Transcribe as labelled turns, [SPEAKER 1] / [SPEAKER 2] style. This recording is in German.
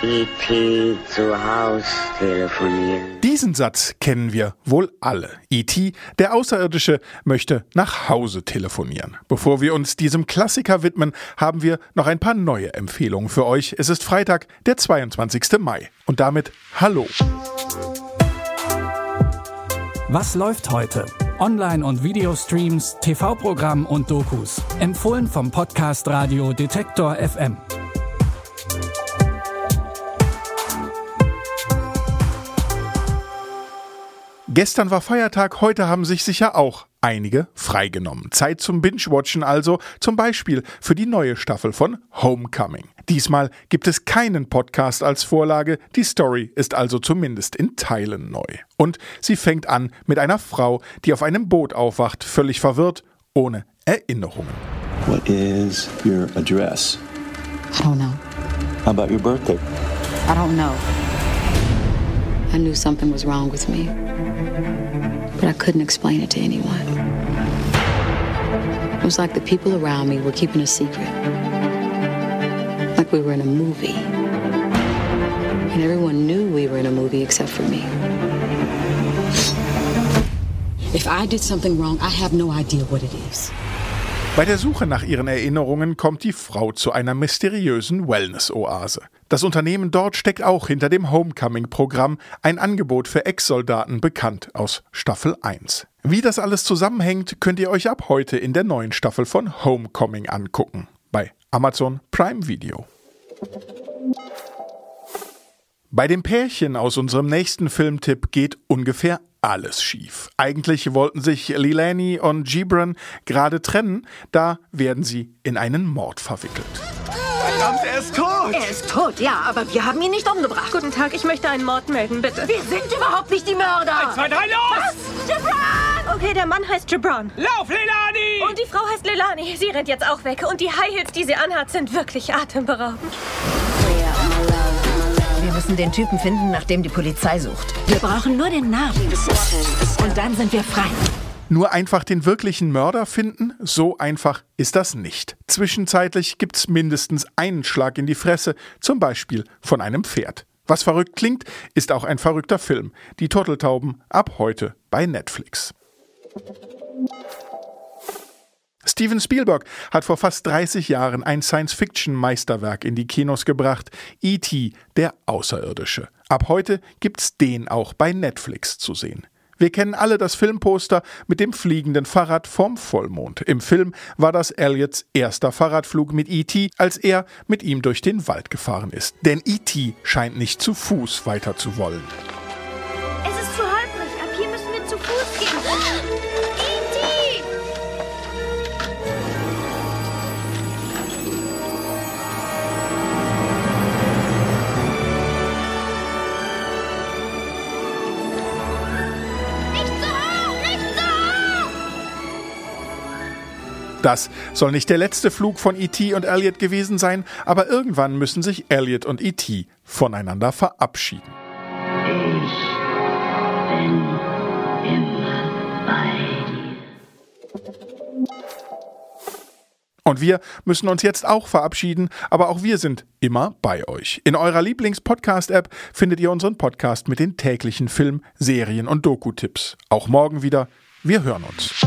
[SPEAKER 1] E.T. zu Haus telefonieren.
[SPEAKER 2] Diesen Satz kennen wir wohl alle. E.T., der Außerirdische, möchte nach Hause telefonieren. Bevor wir uns diesem Klassiker widmen, haben wir noch ein paar neue Empfehlungen für euch. Es ist Freitag, der 22. Mai. Und damit Hallo.
[SPEAKER 3] Was läuft heute? Online- und Videostreams, TV-Programm und Dokus. Empfohlen vom Podcast Radio Detektor FM.
[SPEAKER 2] Gestern war Feiertag, heute haben sich sicher auch einige freigenommen. Zeit zum Binge-Watchen also, zum Beispiel für die neue Staffel von Homecoming. Diesmal gibt es keinen Podcast als Vorlage, die Story ist also zumindest in Teilen neu. Und sie fängt an mit einer Frau, die auf einem Boot aufwacht, völlig verwirrt, ohne Erinnerungen.
[SPEAKER 4] What is your address?
[SPEAKER 5] I don't know.
[SPEAKER 4] How about your birthday?
[SPEAKER 5] I don't know. I knew something was wrong with me, but I couldn't explain it to anyone. It was like the people around me were keeping a secret, like we were in a movie. And everyone knew we were in a movie except for me. If I did something wrong, I have no idea what it is.
[SPEAKER 2] Bei der Suche nach ihren Erinnerungen kommt die Frau zu einer mysteriösen Wellness-Oase. Das Unternehmen dort steckt auch hinter dem Homecoming-Programm, ein Angebot für Ex-Soldaten bekannt aus Staffel 1. Wie das alles zusammenhängt, könnt ihr euch ab heute in der neuen Staffel von Homecoming angucken. Bei Amazon Prime Video. Bei dem Pärchen aus unserem nächsten Filmtipp geht ungefähr alles schief. Eigentlich wollten sich Lilani und Gibran gerade trennen, da werden sie in einen Mord verwickelt.
[SPEAKER 6] Verdammt, er ist tot!
[SPEAKER 7] Er ist tot, ja, aber wir haben ihn nicht umgebracht.
[SPEAKER 8] Guten Tag, ich möchte einen Mord melden, bitte.
[SPEAKER 7] Wir sind überhaupt nicht die Mörder!
[SPEAKER 6] Eins, zwei, drei, los!
[SPEAKER 7] Was? Gibran!
[SPEAKER 8] Okay, der Mann heißt Gibran.
[SPEAKER 6] Lauf, Lelani!
[SPEAKER 8] Und die Frau heißt Lelani. Sie rennt jetzt auch weg. Und die High Heels, die sie anhat, sind wirklich atemberaubend.
[SPEAKER 7] Wir müssen den Typen finden, nach dem die Polizei sucht. Wir brauchen nur den Namen. Und dann sind wir frei.
[SPEAKER 2] Nur einfach den wirklichen Mörder finden? So einfach ist das nicht. Zwischenzeitlich gibt's mindestens einen Schlag in die Fresse, zum Beispiel von einem Pferd. Was verrückt klingt, ist auch ein verrückter Film. Die Turteltauben ab heute bei Netflix. Steven Spielberg hat vor fast 30 Jahren ein Science-Fiction-Meisterwerk in die Kinos gebracht, E.T., der Außerirdische. Ab heute gibt's den auch bei Netflix zu sehen. Wir kennen alle das Filmposter mit dem fliegenden Fahrrad vom Vollmond. Im Film war das Elliots erster Fahrradflug mit E.T., als er mit ihm durch den Wald gefahren ist. Denn E.T. scheint nicht zu Fuß weiter zu wollen. Das soll nicht der letzte Flug von E.T. und Elliot gewesen sein, aber irgendwann müssen sich Elliot und E.T. voneinander verabschieden.
[SPEAKER 1] Ich bin immer bei.
[SPEAKER 2] Und wir müssen uns jetzt auch verabschieden, aber auch wir sind immer bei euch. In eurer Lieblings-Podcast-App findet ihr unseren Podcast mit den täglichen Film-, Serien- und Doku-Tipps. Auch morgen wieder. Wir hören uns.